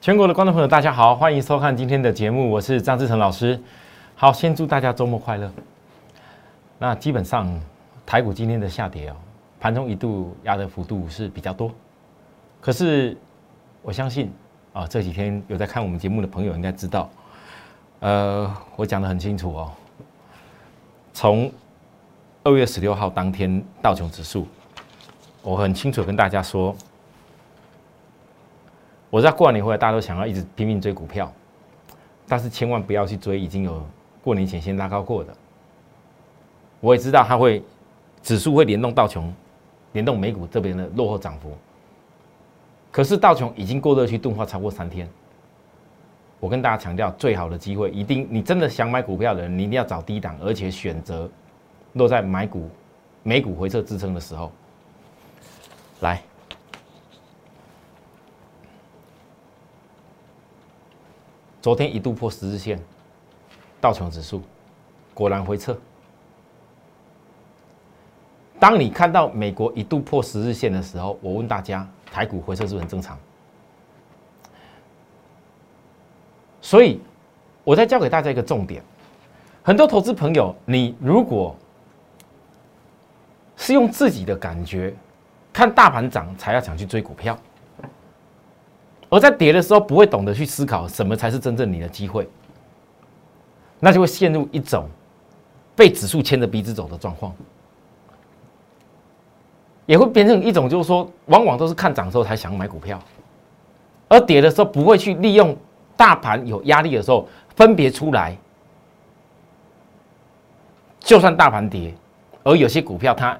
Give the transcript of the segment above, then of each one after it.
全国的观众朋友，大家好，欢迎收看今天的节目，我是张志成老师。好，先祝大家周末快乐。那基本上台股今天的下跌哦，盘中一度压的幅度是比较多，可是我相信啊，这几天有在看我们节目的朋友应该知道，呃，我讲的很清楚哦，从二月十六号当天道琼指数，我很清楚跟大家说。我知道过完年回来，大家都想要一直拼命追股票，但是千万不要去追已经有过年前先拉高过的。我也知道它会指数会联动道琼，联动美股这边的落后涨幅。可是道琼已经过热区钝化超过三天，我跟大家强调，最好的机会一定，你真的想买股票的人，你一定要找低档，而且选择落在买股美股回撤支撑的时候来。昨天一度破十日线，道琼指数果然回撤。当你看到美国一度破十日线的时候，我问大家，台股回撤是不是很正常？所以，我再教给大家一个重点：很多投资朋友，你如果是用自己的感觉看大盘涨，才要想去追股票。而在跌的时候，不会懂得去思考什么才是真正你的机会，那就会陷入一种被指数牵着鼻子走的状况，也会变成一种就是说，往往都是看涨的时候才想买股票，而跌的时候不会去利用大盘有压力的时候分别出来，就算大盘跌，而有些股票它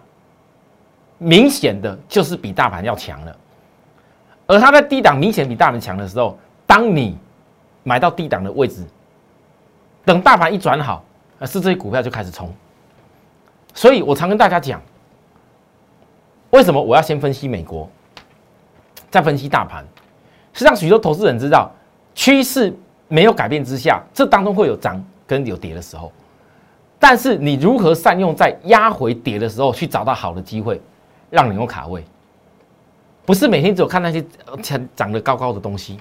明显的就是比大盘要强了。而它在低档明显比大盘强的时候，当你买到低档的位置，等大盘一转好，而是这些股票就开始冲。所以我常跟大家讲，为什么我要先分析美国，再分析大盘，是让许多投资人知道，趋势没有改变之下，这当中会有涨跟有跌的时候。但是你如何善用在压回跌的时候去找到好的机会，让你有卡位。不是每天只有看那些长长得高高的东西。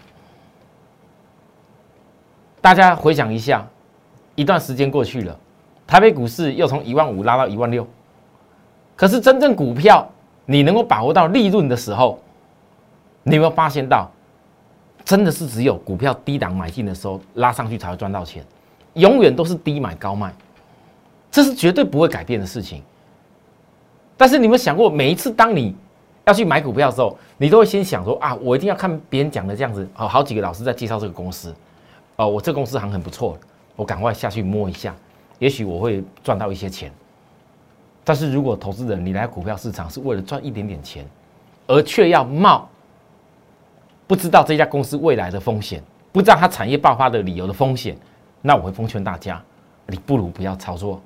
大家回想一下，一段时间过去了，台北股市又从一万五拉到一万六。可是真正股票你能够把握到利润的时候，你有没有发现到，真的是只有股票低档买进的时候拉上去才会赚到钱，永远都是低买高卖，这是绝对不会改变的事情。但是你们想过，每一次当你要去买股票的时候，你都会先想说啊，我一定要看别人讲的这样子，哦，好几个老师在介绍这个公司，哦，我这公司好像很不错，我赶快下去摸一下，也许我会赚到一些钱。但是如果投资人你来股票市场是为了赚一点点钱，而却要冒不知道这家公司未来的风险，不知道它产业爆发的理由的风险，那我会奉劝大家，你不如不要操作。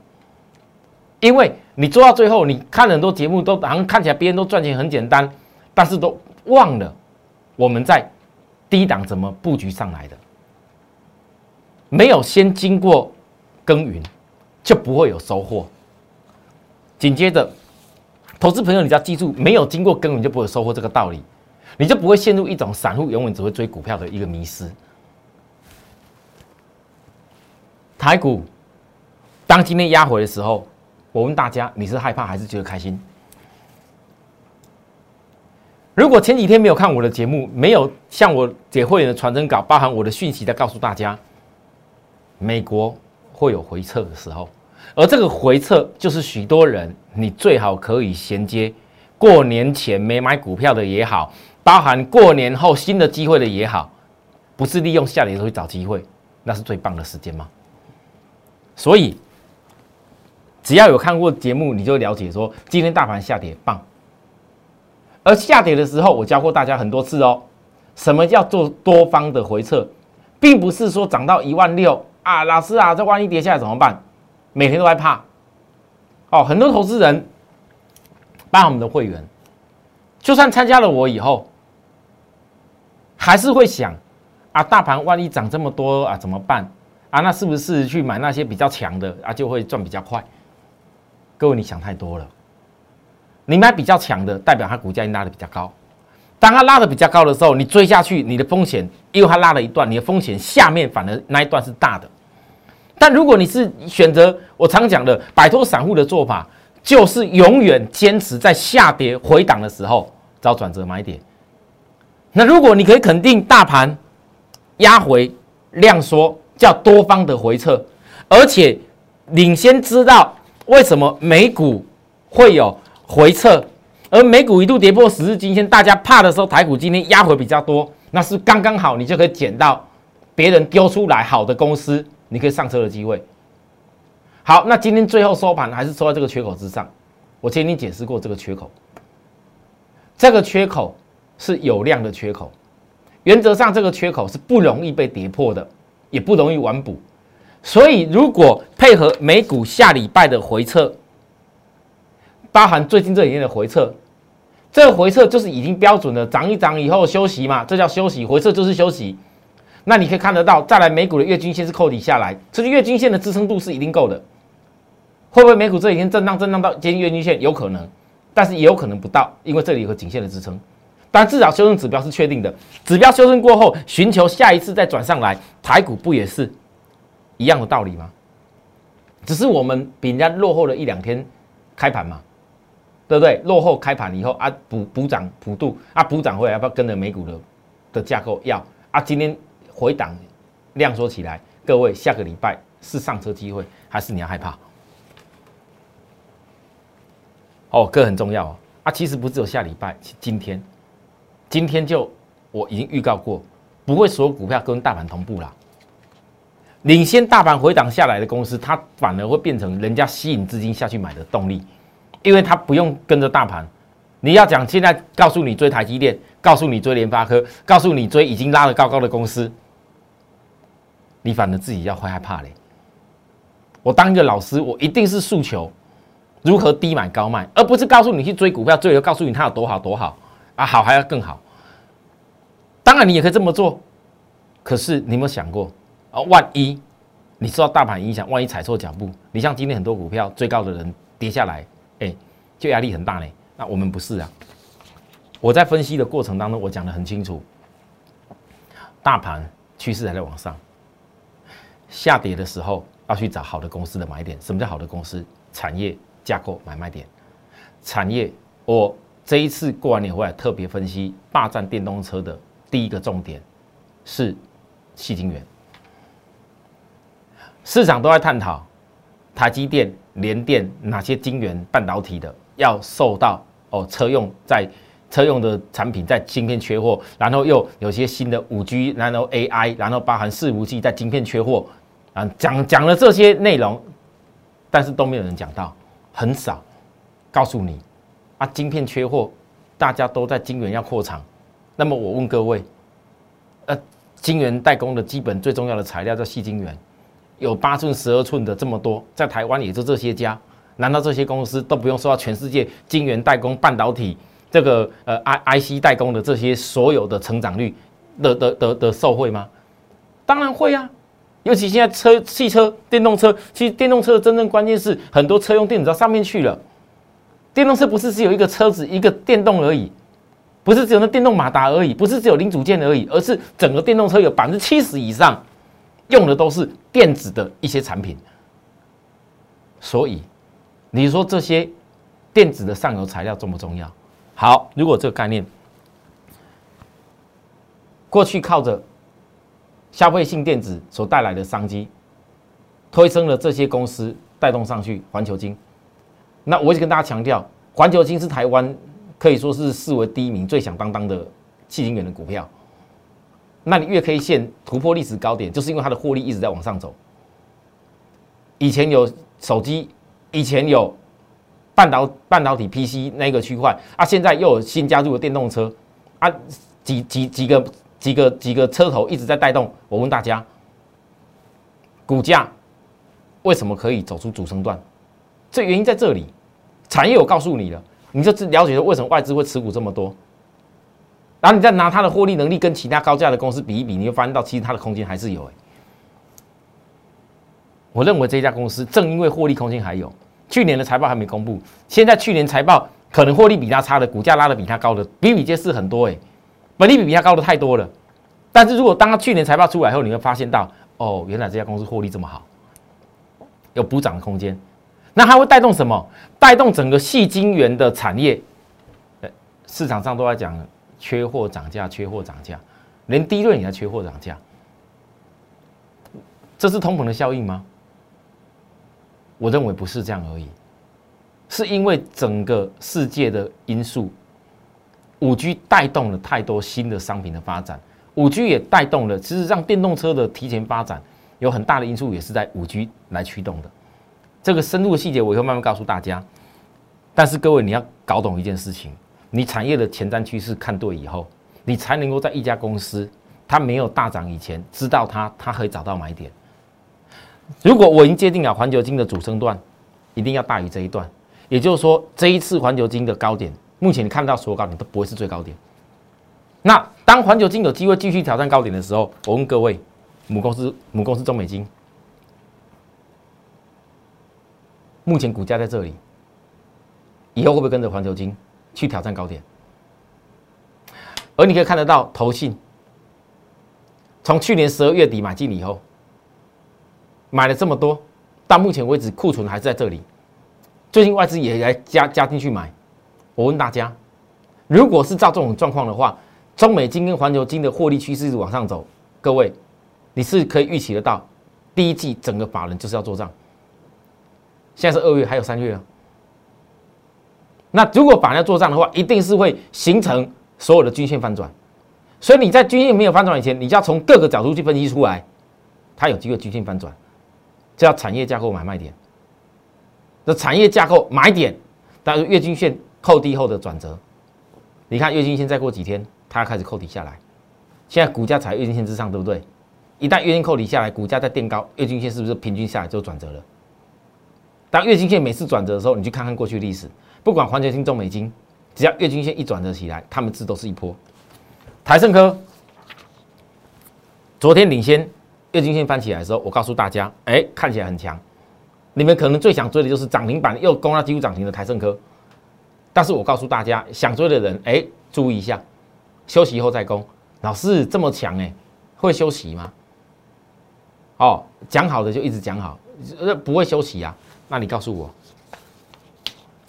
因为你做到最后，你看很多节目都好像看起来别人都赚钱很简单，但是都忘了我们在低档怎么布局上来的，没有先经过耕耘，就不会有收获。紧接着，投资朋友，你要记住，没有经过耕耘就不会收获这个道理，你就不会陷入一种散户永远只会追股票的一个迷失。台股当今天压回的时候。我问大家，你是害怕还是觉得开心？如果前几天没有看我的节目，没有向我解会员的传真稿，包含我的讯息，在告诉大家，美国会有回撤的时候，而这个回撤就是许多人你最好可以衔接过年前没买股票的也好，包含过年后新的机会的也好，不是利用下跌的时候去找机会，那是最棒的时间吗？所以。只要有看过节目，你就了解说今天大盘下跌棒。而下跌的时候，我教过大家很多次哦。什么叫做多方的回撤，并不是说涨到一万六啊，老师啊，这万一跌下来怎么办？每天都害怕。哦，很多投资人，包括我们的会员，就算参加了我以后，还是会想啊，大盘万一涨这么多啊，怎么办？啊，那是不是去买那些比较强的啊，就会赚比较快？各位，你想太多了。你买比较强的，代表它股价拉的比较高。当它拉的比较高的时候，你追下去，你的风险，因为它拉了一段，你的风险下面反而那一段是大的。但如果你是选择我常讲的摆脱散户的做法，就是永远坚持在下跌回档的时候找转折买点。那如果你可以肯定大盘压回量缩叫多方的回撤，而且领先知道为什么美股会有回撤，而美股一度跌破十日均线，大家怕的时候，台股今天压回比较多，那是刚刚好，你就可以捡到别人丢出来好的公司，你可以上车的机会。好，那今天最后收盘还是收在这个缺口之上。我前天解释过这个缺口，这个缺口是有量的缺口，原则上这个缺口是不容易被跌破的，也不容易完补。所以如果配合美股下礼拜的回撤，包含最近这几天的回撤，这个回撤就是已经标准的涨一涨以后休息嘛，这叫休息，回撤就是休息。那你可以看得到，再来美股的月均线是扣底下来，这个月均线的支撑度是一定够的。会不会美股这几天震荡震荡到接近月均线？有可能，但是也有可能不到，因为这里有个颈线的支撑。但至少修正指标是确定的，指标修正过后，寻求下一次再转上来，台股不也是一样的道理吗？只是我们比人家落后了一两天开盘嘛，对不对？落后开盘以后啊，补补涨普度啊，补涨回来要不要跟着美股的的架构？要啊，今天回档量缩起来，各位下个礼拜是上车机会，还是你要害怕？哦，这很重要哦啊！其实不只有下礼拜，今天，今天就我已经预告过，不会所有股票跟大盘同步啦。领先大盘回档下来的公司，它反而会变成人家吸引资金下去买的动力，因为它不用跟着大盘。你要讲现在告诉你追台积电，告诉你追联发科，告诉你追已经拉了高高的公司，你反而自己要会害怕嘞。我当一个老师，我一定是诉求。如何低买高卖，而不是告诉你去追股票，最后告诉你它有多好多好啊，好还要更好。当然你也可以这么做，可是你有没有想过啊？万一你受到大盘影响，万一踩错脚步，你像今天很多股票最高的人跌下来，哎，就压力很大嘞。那我们不是啊。我在分析的过程当中，我讲的很清楚，大盘趋势还在往上，下跌的时候要去找好的公司的买点。什么叫好的公司？产业。架构买卖点，产业，我这一次过完年回来特别分析霸占电动车的第一个重点是细晶圆，市场都在探讨台积电、联电哪些晶圆半导体的要受到哦车用在车用的产品在晶片缺货，然后又有些新的五 G，然后 AI，然后包含四五 G 在晶片缺货啊，讲讲了这些内容，但是都没有人讲到。很少告诉你啊，晶片缺货，大家都在晶圆要扩厂。那么我问各位，呃，晶圆代工的基本最重要的材料叫细晶圆，有八寸、十二寸的这么多，在台湾也就这些家。难道这些公司都不用受到全世界晶圆代工、半导体这个呃 I I C 代工的这些所有的成长率的的的的受惠吗？当然会啊。尤其现在车、汽车、电动车，其实电动车真正关键是很多车用电子到上面去了。电动车不是只有一个车子、一个电动而已，不是只有那电动马达而已，不是只有零组件而已，而是整个电动车有百分之七十以上用的都是电子的一些产品。所以，你说这些电子的上游材料重不重要？好，如果这个概念过去靠着。消费性电子所带来的商机，推升了这些公司带动上去。环球金，那我一直跟大家强调，环球金是台湾可以说是视为第一名、最响当当的细晶圆的股票。那你月 K 线突破历史高点，就是因为它的获利一直在往上走。以前有手机，以前有半导半导体 PC 那个区块啊，现在又有新加入的电动车啊，几几几个。几个几个车头一直在带动，我问大家，股价为什么可以走出主升段？这原因在这里，产业我告诉你了，你就了解了为什么外资会持股这么多。然后你再拿它的获利能力跟其他高价的公司比一比，你就发现到其实它的空间还是有。哎，我认为这家公司正因为获利空间还有，去年的财报还没公布，现在去年财报可能获利比它差的，股价拉的比它高的比比皆是很多。哎。本利比比它高的太多了。但是如果当它去年财报出来后，你会发现到，哦，原来这家公司获利这么好，有补涨的空间。那它会带动什么？带动整个细晶圆的产业。市场上都在讲缺货涨价，缺货涨价，连低润也在缺货涨价。这是通膨的效应吗？我认为不是这样而已，是因为整个世界的因素，五 G 带动了太多新的商品的发展，五 G 也带动了，其实让电动车的提前发展有很大的因素，也是在五 G 来驱动的。这个深入的细节我会慢慢告诉大家，但是各位你要搞懂一件事情。你产业的前瞻趋势看对以后，你才能够在一家公司它没有大涨以前，知道它它可以找到买点。如果我已经界定了环球金的主升段一定要大于这一段，也就是说这一次环球金的高点，目前你看到所有高点都不会是最高点。那当环球金有机会继续挑战高点的时候，我问各位，母公司母公司中美金，目前股价在这里，以后会不会跟着环球金？去挑战高点，而你可以看得到，投信从去年十二月底买进以后，买了这么多，到目前为止库存还是在这里。最近外资也来加加进去买。我问大家，如果是照这种状况的话，中美金跟环球金的获利趋势是往上走，各位，你是可以预期得到，第一季整个法人就是要做账。现在是二月，还有三月啊。那如果反要做账的话，一定是会形成所有的均线翻转，所以你在均线没有翻转以前，你就要从各个角度去分析出来，它有机会均线翻转，这叫产业架构买卖点。这产业架构买点，但是月均线扣低后的转折，你看月均线再过几天，它开始扣底下来，现在股价才月均线之上，对不对？一旦月均扣底下来，股价在垫高，月均线是不是平均下来就转折了？当月均线每次转折的时候，你去看看过去历史。不管环球金、中美金，只要月均线一转折起来，他们字都是一波。台盛科昨天领先月均线翻起来的时候，我告诉大家，哎，看起来很强。你们可能最想追的就是涨停板又攻到几乎涨停的台盛科。但是我告诉大家，想追的人，哎，注意一下，休息以后再攻。老师这么强，哎，会休息吗？哦，讲好的就一直讲好，不会休息啊？那你告诉我。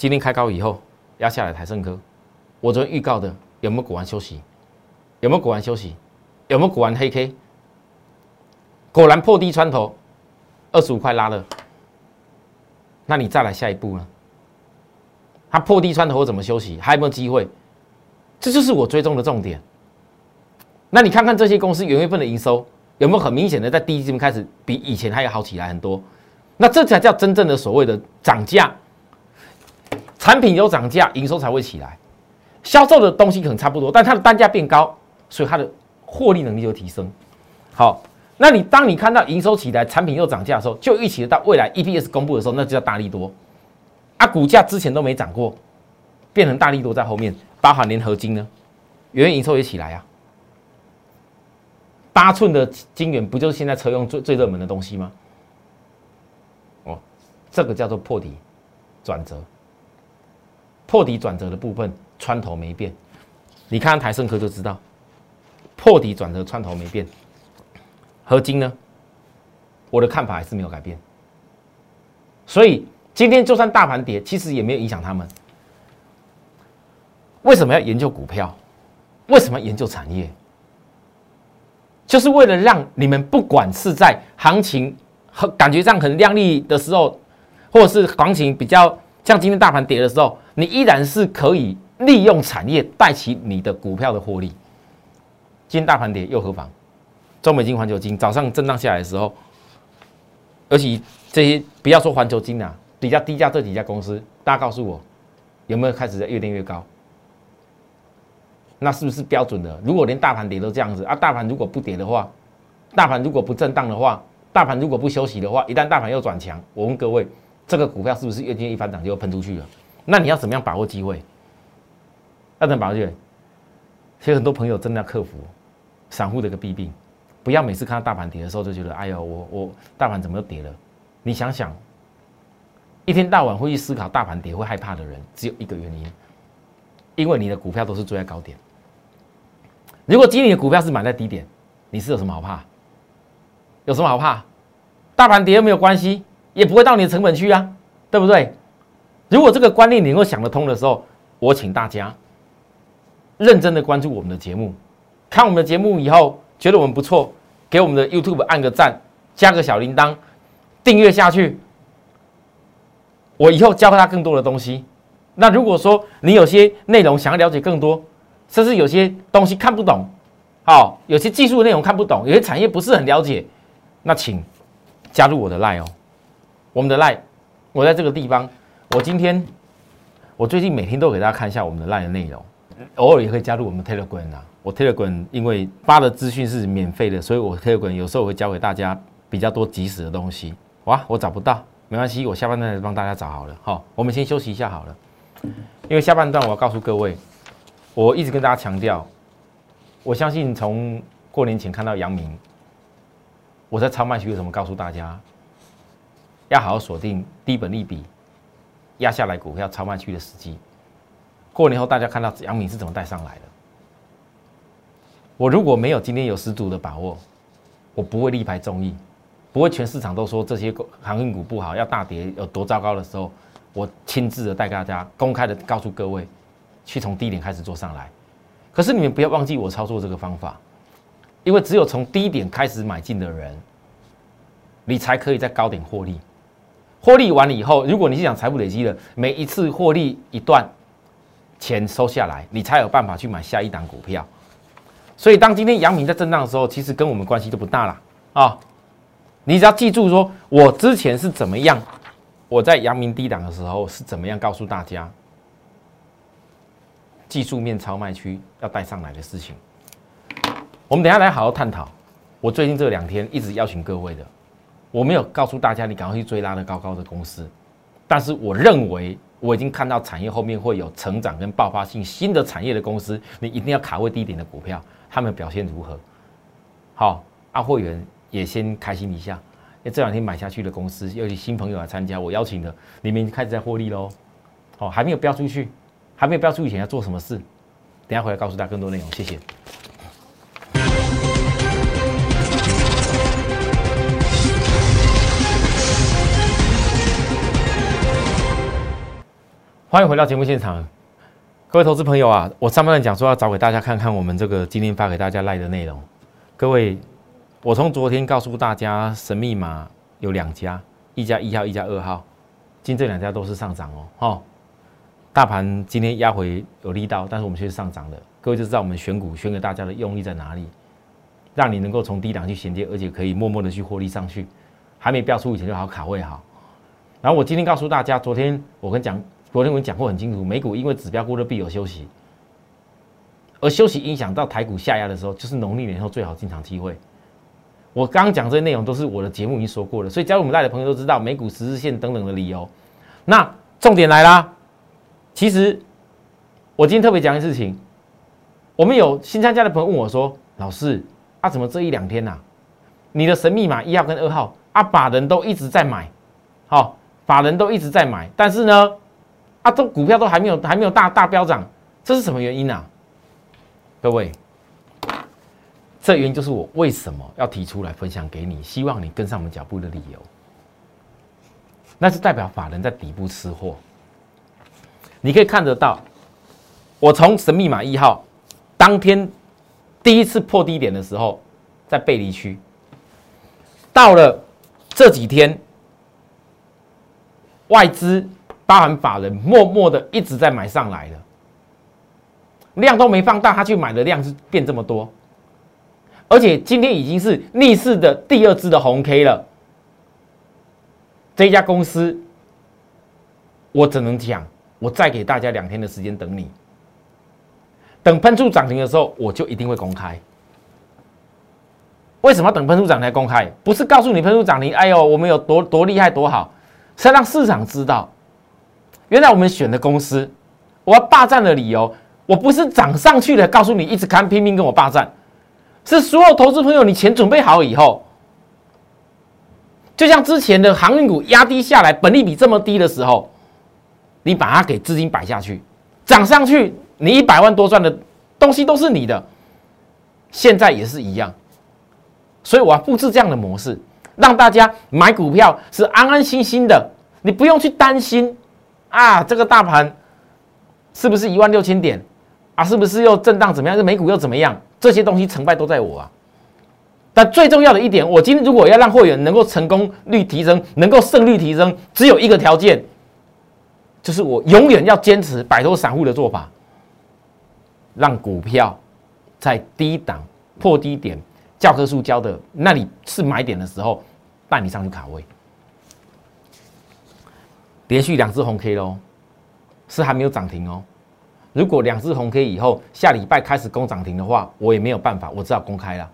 今天开高以后压下来，台盛科，我昨天预告的有没有果然休息？有没有果然休息？有没有果然黑 K？果然破低穿头，二十五块拉了。那你再来下一步呢？它破低穿头怎么休息？还有没有机会？这就是我追踪的重点。那你看看这些公司元月份的营收有没有很明显的在第一季开始比以前还要好起来很多？那这才叫真正的所谓的涨价。产品有涨价，营收才会起来。销售的东西可能差不多，但它的单价变高，所以它的获利能力就提升。好，那你当你看到营收起来，产品又涨价的时候，就预期到未来 EPS 公布的时候，那就叫大力多。啊，股价之前都没涨过，变成大力多在后面。包含联合金呢，元月营收也起来啊。八寸的晶圆不就是现在车用最最热门的东西吗？哦，这个叫做破底转折。破底转折的部分，穿头没变，你看台盛科就知道，破底转折穿头没变。合金呢，我的看法还是没有改变。所以今天就算大盘跌，其实也没有影响他们。为什么要研究股票？为什么要研究产业？就是为了让你们不管是在行情和感觉上很亮丽的时候，或者是行情比较像今天大盘跌的时候。你依然是可以利用产业带起你的股票的获利。今天大盘跌又何妨？中美金、环球金早上震荡下来的时候，而且这些不要说环球金啊，比较低价这几家公司，大家告诉我有没有开始在越跌越高？那是不是标准的？如果连大盘跌都这样子啊，大盘如果不跌的话，大盘如果不震荡的话，大盘如果不休息的话，一旦大盘又转强，我问各位，这个股票是不是月均一翻涨就喷出去了？那你要怎么样把握机会？要怎么把握机会？其实很多朋友真的要克服散户的一个弊病，不要每次看到大盘跌的时候就觉得，哎呦，我我大盘怎么又跌了？你想想，一天到晚会去思考大盘跌会害怕的人，只有一个原因，因为你的股票都是追在高点。如果今年的股票是买在低点，你是有什么好怕？有什么好怕？大盘跌又没有关系，也不会到你的成本区啊，对不对？如果这个观念你能够想得通的时候，我请大家认真的关注我们的节目，看我们的节目以后觉得我们不错，给我们的 YouTube 按个赞，加个小铃铛，订阅下去。我以后教他更多的东西。那如果说你有些内容想要了解更多，甚至有些东西看不懂，好，有些技术内容看不懂，有些产业不是很了解，那请加入我的 Line 哦。我们的 Line，我在这个地方，我今天，我最近每天都给大家看一下我们的 Line 的内容，偶尔也会加入我们 Telegram 啊。我 Telegram 因为发的资讯是免费的，所以我 Telegram 有时候会教给大家比较多及时的东西。哇，我找不到。没关系，我下半段帮大家找好了。好，我们先休息一下好了。因为下半段我要告诉各位，我一直跟大家强调，我相信从过年前看到杨明，我在超卖区为什么告诉大家，要好好锁定低本利比压下来股票超卖区的时机。过年后大家看到杨明是怎么带上来的，我如果没有今天有十足的把握，我不会力排众议。不会，全市场都说这些航运股不好，要大跌有多糟糕的时候，我亲自的带大家公开的告诉各位，去从低点开始做上来。可是你们不要忘记我操作这个方法，因为只有从低点开始买进的人，你才可以在高点获利。获利完了以后，如果你是想财富累积的，每一次获利一段钱收下来，你才有办法去买下一档股票。所以当今天阳明在震荡的时候，其实跟我们关系都不大了啊。你只要记住，说我之前是怎么样，我在阳明低档的时候是怎么样告诉大家，技术面超卖区要带上来的事情。我们等下来好好探讨。我最近这两天一直邀请各位的，我没有告诉大家你赶快去追拉的高高的公司，但是我认为我已经看到产业后面会有成长跟爆发性新的产业的公司，你一定要卡位低点的股票，他们表现如何？好，阿会员。也先开心一下，因为这两天买下去的公司，有些新朋友来参加，我邀请的，你们开始在获利喽。哦，还没有标出去，还没有标出以前要做什么事，等下回来告诉大家更多内容，谢谢。欢迎回到节目现场，各位投资朋友啊，我上半段讲说要找给大家看看我们这个今天发给大家赖的内容，各位。我从昨天告诉大家，神秘码有两家，一家一号，一家二号，今这两家都是上涨哦，哈。大盘今天压回有力道，但是我们却是上涨的，各位就知道我们选股选给大家的用力在哪里，让你能够从低档去衔接，而且可以默默的去获利上去，还没标出以前就好卡位好。然后我今天告诉大家，昨天我跟讲，昨天我讲过很清楚，美股因为指标过热必有休息，而休息影响到台股下压的时候，就是农历年后最好进场机会。我刚刚讲这些内容都是我的节目已经说过了，所以加入我们赖的朋友都知道美股十日线等等的理由。那重点来啦，其实我今天特别讲一件事情，我们有新参加的朋友问我说：“老师啊，怎么这一两天呐，你的神秘码一号跟二号啊，法人都一直在买，好，法人都一直在买，但是呢，啊，都股票都还没有还没有大大飙涨，这是什么原因呢？各位。”这原因就是我为什么要提出来分享给你，希望你跟上我们脚步的理由。那是代表法人在底部吃货。你可以看得到，我从神秘码一号当天第一次破低点的时候，在背离区，到了这几天，外资包含法人默默的一直在买上来了，量都没放大，他去买的量是变这么多。而且今天已经是逆势的第二支的红 K 了。这家公司，我只能讲，我再给大家两天的时间等你。等喷出涨停的时候，我就一定会公开。为什么等喷出涨停公开？不是告诉你喷出涨停，哎呦，我们有多多厉害多好，是要让市场知道，原来我们选的公司，我要霸占的理由，我不是涨上去了，告诉你一直看拼命跟我霸占。是所有投资朋友，你钱准备好以后，就像之前的航运股压低下来，本利比这么低的时候，你把它给资金摆下去，涨上去，你一百万多赚的东西都是你的。现在也是一样。所以我要布置这样的模式，让大家买股票是安安心心的，你不用去担心啊，这个大盘是不是一万六千点啊？是不是又震荡怎么样？这美股又怎么样？这些东西成败都在我啊。但最重要的一点，我今天如果要让会员能够成功率提升，能够胜率提升，只有一个条件，就是我永远要坚持摆脱散户的做法，让股票在低档破低点，教科书教的那里是买点的时候，带你上去卡位。连续两只红 K 喽，是还没有涨停哦。如果两只红 K 以后下礼拜开始攻涨停的话，我也没有办法，我只好公开了。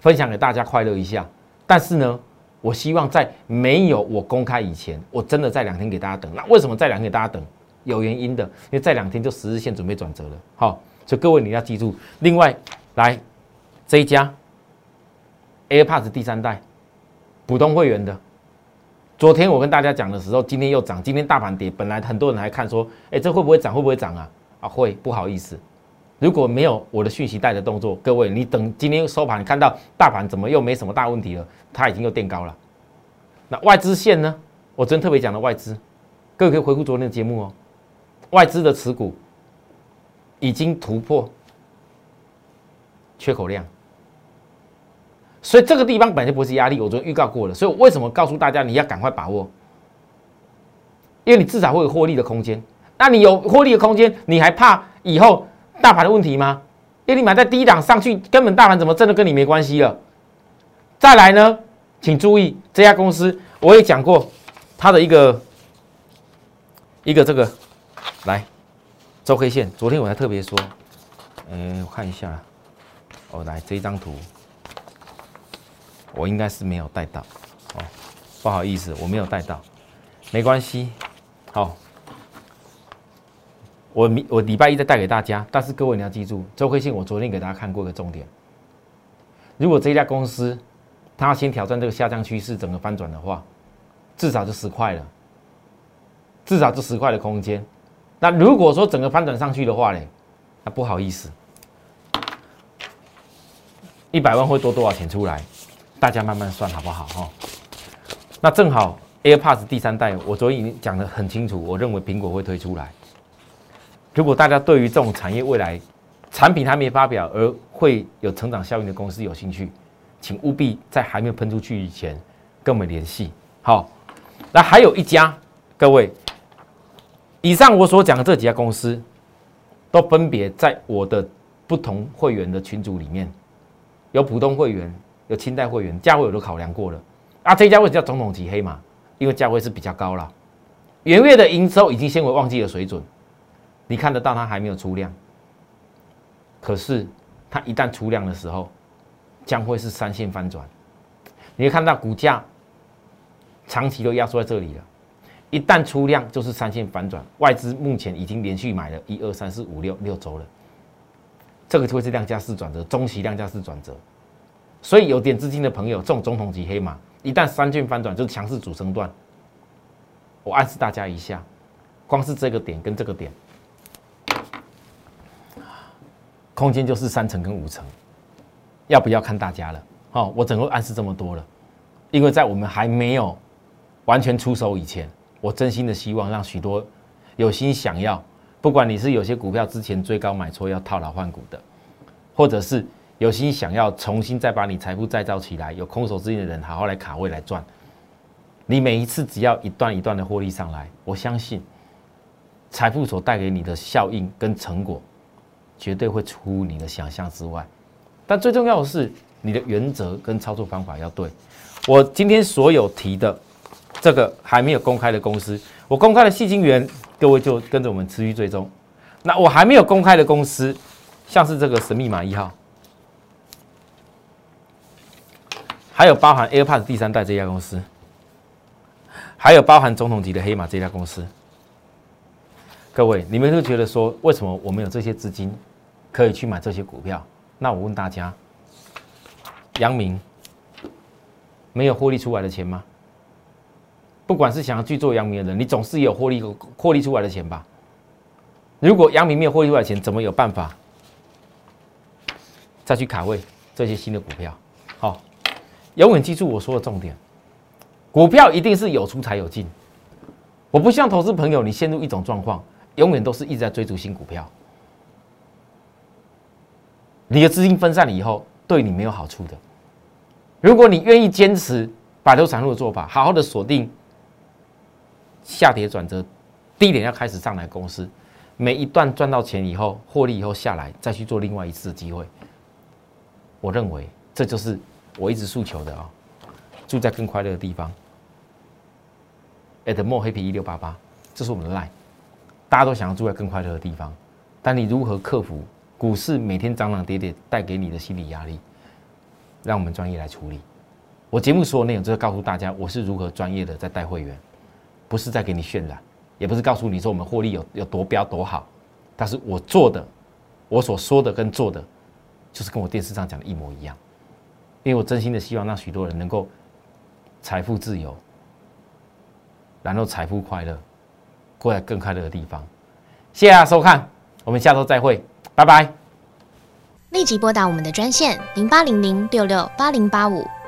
分享给大家快乐一下，但是呢，我希望在没有我公开以前，我真的在两天给大家等。那为什么在两天给大家等？有原因的，因为在两天就十日线准备转折了。好，所以各位你要记住。另外，来这一家 AirPods 第三代普通会员的，昨天我跟大家讲的时候，今天又涨，今天大盘跌，本来很多人还看说，哎，这会不会涨？会不会涨啊？啊，会，不好意思。如果没有我的讯息带的动作，各位，你等今天收盘看到大盘怎么又没什么大问题了，它已经又垫高了。那外资线呢？我昨天特别讲了外资，各位可以回顾昨天的节目哦。外资的持股已经突破缺口量，所以这个地方本来就不是压力，我昨天预告过了。所以我为什么告诉大家你要赶快把握？因为你至少会有获利的空间。那你有获利的空间，你还怕以后？大盘的问题吗？因为你买在低档上去，根本大盘怎么真的跟你没关系了。再来呢，请注意这家公司，我也讲过它的一个一个这个来周 K 线。昨天我还特别说，嗯，我看一下，哦，来这一张图，我应该是没有带到哦，不好意思，我没有带到，没关系，好。我明我礼拜一再带给大家，但是各位你要记住，周慧信我昨天给大家看过一个重点。如果这家公司它先挑战这个下降趋势，整个翻转的话，至少就十块了，至少就十块的空间。那如果说整个翻转上去的话呢，那不好意思，一百万会多多少钱出来？大家慢慢算好不好？哈。那正好 AirPods 第三代，我昨天已经讲得很清楚，我认为苹果会推出来。如果大家对于这种产业未来产品还没发表而会有成长效应的公司有兴趣，请务必在还没有喷出去以前跟我们联系。好，那还有一家，各位，以上我所讲的这几家公司，都分别在我的不同会员的群组里面，有普通会员，有清代会员，价位我都考量过了。啊，这家位置叫总统级黑马，因为价位是比较高了，元月的营收已经先为旺季的水准。你看得到它还没有出量，可是它一旦出量的时候，将会是三线翻转。你会看到股价长期都压缩在这里了，一旦出量就是三线反转。外资目前已经连续买了一二三四五六六周了，这个就会是量价四转折，中期量价四转折。所以有点资金的朋友，这种中统级黑马，一旦三线翻转就是强势主升段。我暗示大家一下，光是这个点跟这个点。空间就是三层跟五层，要不要看大家了？好，我整个暗示这么多了，因为在我们还没有完全出手以前，我真心的希望让许多有心想要，不管你是有些股票之前追高买错要套牢换股的，或者是有心想要重新再把你财富再造起来，有空手资金的人，好好来卡位来赚。你每一次只要一段一段的获利上来，我相信财富所带给你的效应跟成果。绝对会出乎你的想象之外，但最重要的是你的原则跟操作方法要对。我今天所有提的这个还没有公开的公司，我公开的细金元，各位就跟着我们持续追踪。那我还没有公开的公司，像是这个神秘码一号，还有包含 AirPods 第三代这家公司，还有包含总统级的黑马这家公司。各位，你们都觉得说，为什么我们有这些资金可以去买这些股票？那我问大家，阳明没有获利出来的钱吗？不管是想要去做阳明的人，你总是有获利获利出来的钱吧？如果阳明没有获利出来的钱，怎么有办法再去卡位这些新的股票。好，永远记住我说的重点，股票一定是有出才有进。我不希望投资朋友你陷入一种状况，永远都是一直在追逐新股票，你的资金分散了以后，对你没有好处的。如果你愿意坚持白头散路的做法，好好的锁定下跌转折低点要开始上来公司。每一段赚到钱以后，获利以后下来，再去做另外一次的机会。我认为这就是我一直诉求的啊，住在更快乐的地方。at more happy 一六八八，这是我们的 line。大家都想要住在更快乐的地方，但你如何克服股市每天涨涨跌跌带给你的心理压力？让我们专业来处理。我节目所有内容就是告诉大家，我是如何专业的在带会员，不是在给你渲染。也不是告诉你说我们获利有有多标多好，但是我做的，我所说的跟做的，就是跟我电视上讲的一模一样，因为我真心的希望让许多人能够财富自由，然后财富快乐，过在更快乐的地方。谢谢大家收看，我们下周再会，拜拜。立即拨打我们的专线零八零零六六八零八五。